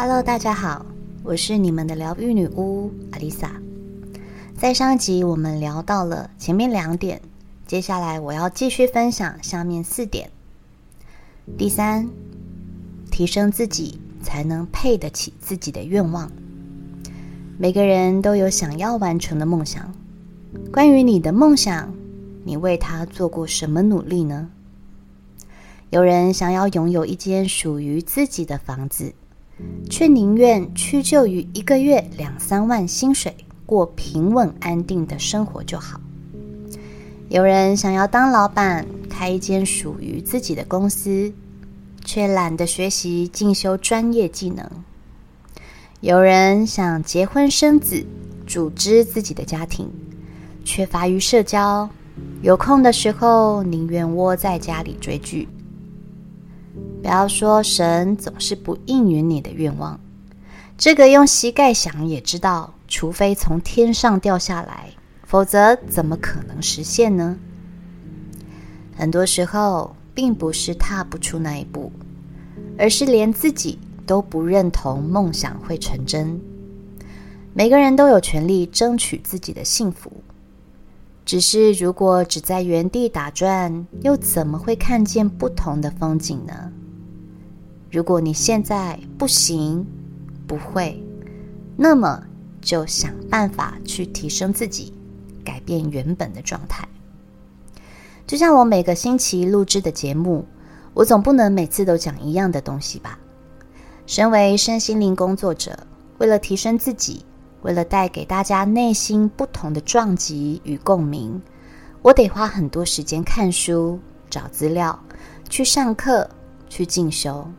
Hello，大家好，我是你们的疗愈女巫阿丽萨。在上集我们聊到了前面两点，接下来我要继续分享下面四点。第三，提升自己才能配得起自己的愿望。每个人都有想要完成的梦想。关于你的梦想，你为他做过什么努力呢？有人想要拥有一间属于自己的房子。却宁愿屈就于一个月两三万薪水，过平稳安定的生活就好。有人想要当老板，开一间属于自己的公司，却懒得学习进修专业技能。有人想结婚生子，组织自己的家庭，缺乏于社交，有空的时候宁愿窝在家里追剧。不要说神总是不应允你的愿望，这个用膝盖想也知道，除非从天上掉下来，否则怎么可能实现呢？很多时候，并不是踏不出那一步，而是连自己都不认同梦想会成真。每个人都有权利争取自己的幸福，只是如果只在原地打转，又怎么会看见不同的风景呢？如果你现在不行、不会，那么就想办法去提升自己，改变原本的状态。就像我每个星期录制的节目，我总不能每次都讲一样的东西吧？身为身心灵工作者，为了提升自己，为了带给大家内心不同的撞击与共鸣，我得花很多时间看书、找资料、去上课、去进修。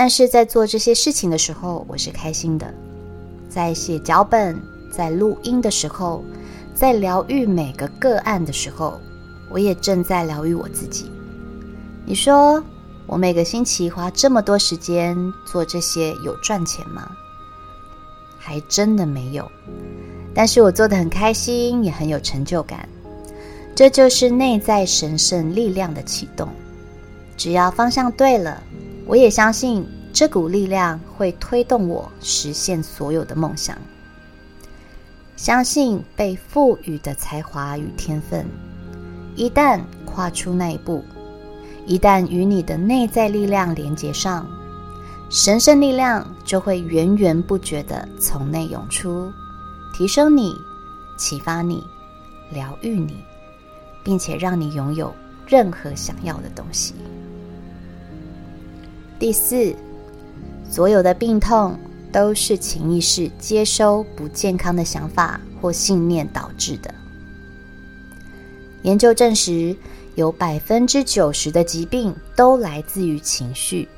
但是在做这些事情的时候，我是开心的。在写脚本、在录音的时候，在疗愈每个个案的时候，我也正在疗愈我自己。你说我每个星期花这么多时间做这些，有赚钱吗？还真的没有。但是我做的很开心，也很有成就感。这就是内在神圣力量的启动。只要方向对了。我也相信这股力量会推动我实现所有的梦想。相信被赋予的才华与天分，一旦跨出那一步，一旦与你的内在力量连接上，神圣力量就会源源不绝的从内涌出，提升你，启发你，疗愈你，并且让你拥有任何想要的东西。第四，所有的病痛都是潜意识接收不健康的想法或信念导致的。研究证实，有百分之九十的疾病都来自于情绪，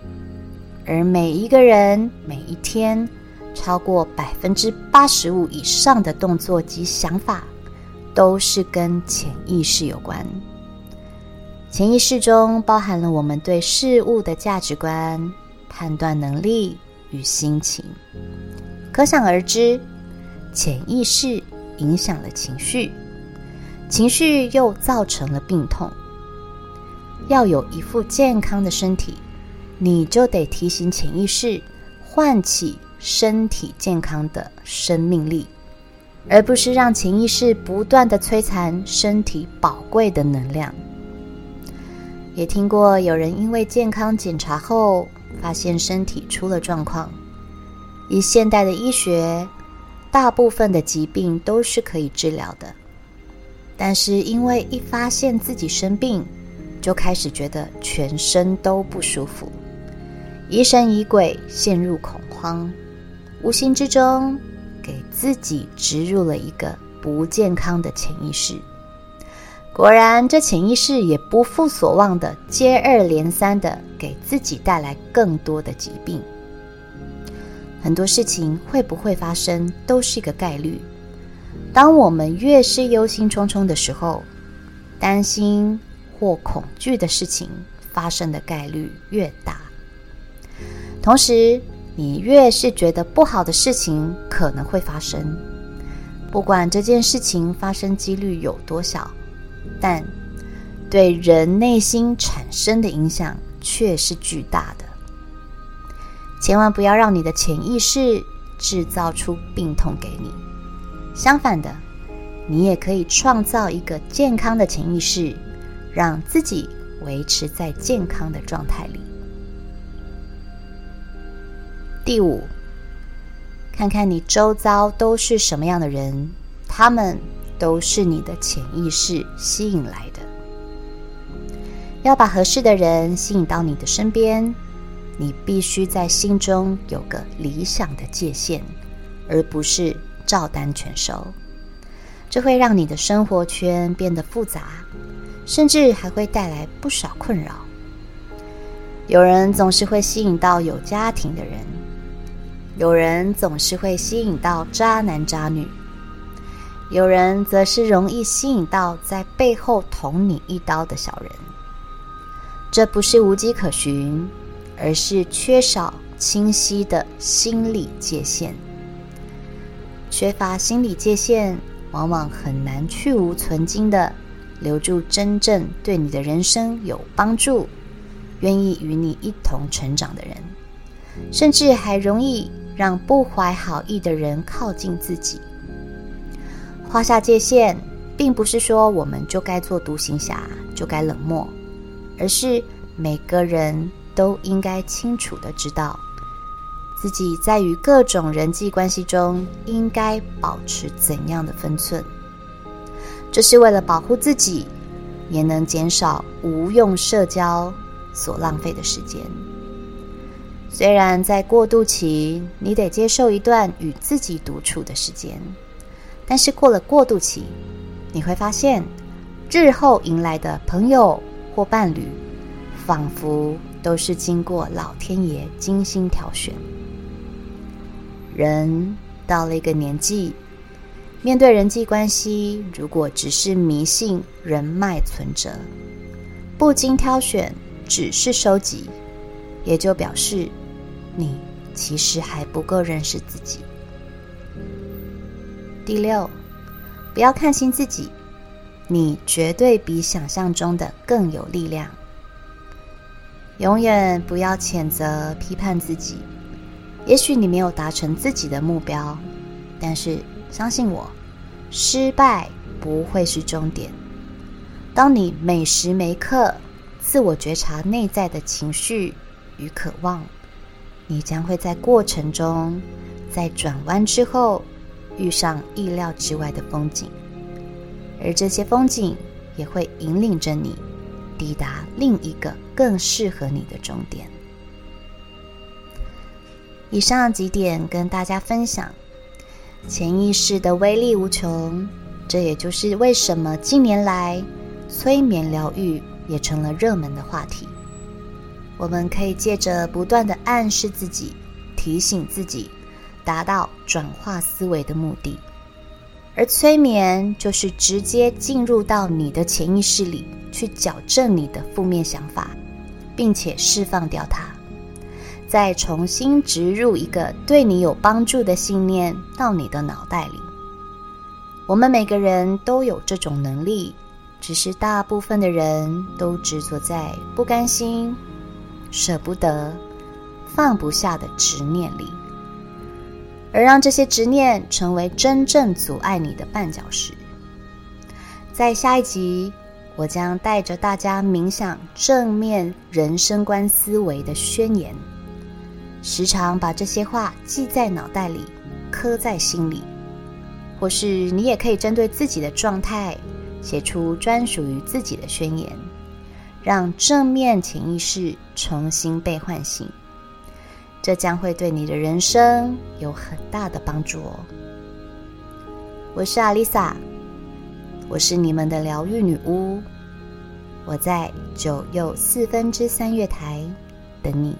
而每一个人每一天超过百分之八十五以上的动作及想法，都是跟潜意识有关。潜意识中包含了我们对事物的价值观、判断能力与心情，可想而知，潜意识影响了情绪，情绪又造成了病痛。要有一副健康的身体，你就得提醒潜意识唤起身体健康的生命力，而不是让潜意识不断的摧残身体宝贵的能量。也听过有人因为健康检查后发现身体出了状况。以现代的医学，大部分的疾病都是可以治疗的，但是因为一发现自己生病，就开始觉得全身都不舒服，疑神疑鬼，陷入恐慌，无形之中给自己植入了一个不健康的潜意识。果然，这潜意识也不负所望的，接二连三的给自己带来更多的疾病。很多事情会不会发生，都是一个概率。当我们越是忧心忡忡的时候，担心或恐惧的事情发生的概率越大。同时，你越是觉得不好的事情可能会发生，不管这件事情发生几率有多小。但对人内心产生的影响却是巨大的。千万不要让你的潜意识制造出病痛给你。相反的，你也可以创造一个健康的潜意识，让自己维持在健康的状态里。第五，看看你周遭都是什么样的人，他们都是你的潜意识吸引来的。要把合适的人吸引到你的身边。你必须在心中有个理想的界限，而不是照单全收。这会让你的生活圈变得复杂，甚至还会带来不少困扰。有人总是会吸引到有家庭的人，有人总是会吸引到渣男渣女，有人则是容易吸引到在背后捅你一刀的小人。这不是无迹可寻。而是缺少清晰的心理界限，缺乏心理界限，往往很难去无存精的留住真正对你的人生有帮助、愿意与你一同成长的人，甚至还容易让不怀好意的人靠近自己。画下界限，并不是说我们就该做独行侠，就该冷漠，而是每个人。都应该清楚的知道，自己在与各种人际关系中应该保持怎样的分寸。这是为了保护自己，也能减少无用社交所浪费的时间。虽然在过渡期，你得接受一段与自己独处的时间，但是过了过渡期，你会发现，日后迎来的朋友或伴侣，仿佛。都是经过老天爷精心挑选。人到了一个年纪，面对人际关系，如果只是迷信人脉存折，不经挑选，只是收集，也就表示你其实还不够认识自己。第六，不要看轻自己，你绝对比想象中的更有力量。永远不要谴责、批判自己。也许你没有达成自己的目标，但是相信我，失败不会是终点。当你每时每刻自我觉察内在的情绪与渴望，你将会在过程中，在转弯之后遇上意料之外的风景，而这些风景也会引领着你。抵达另一个更适合你的终点。以上几点跟大家分享，潜意识的威力无穷。这也就是为什么近年来催眠疗愈也成了热门的话题。我们可以借着不断的暗示自己、提醒自己，达到转化思维的目的。而催眠就是直接进入到你的潜意识里。去矫正你的负面想法，并且释放掉它，再重新植入一个对你有帮助的信念到你的脑袋里。我们每个人都有这种能力，只是大部分的人都执着在不甘心、舍不得、放不下的执念里，而让这些执念成为真正阻碍你的绊脚石。在下一集。我将带着大家冥想正面人生观思维的宣言，时常把这些话记在脑袋里，刻在心里。或是你也可以针对自己的状态，写出专属于自己的宣言，让正面潜意识重新被唤醒。这将会对你的人生有很大的帮助哦。我是阿丽萨。我是你们的疗愈女巫，我在九又四分之三月台等你。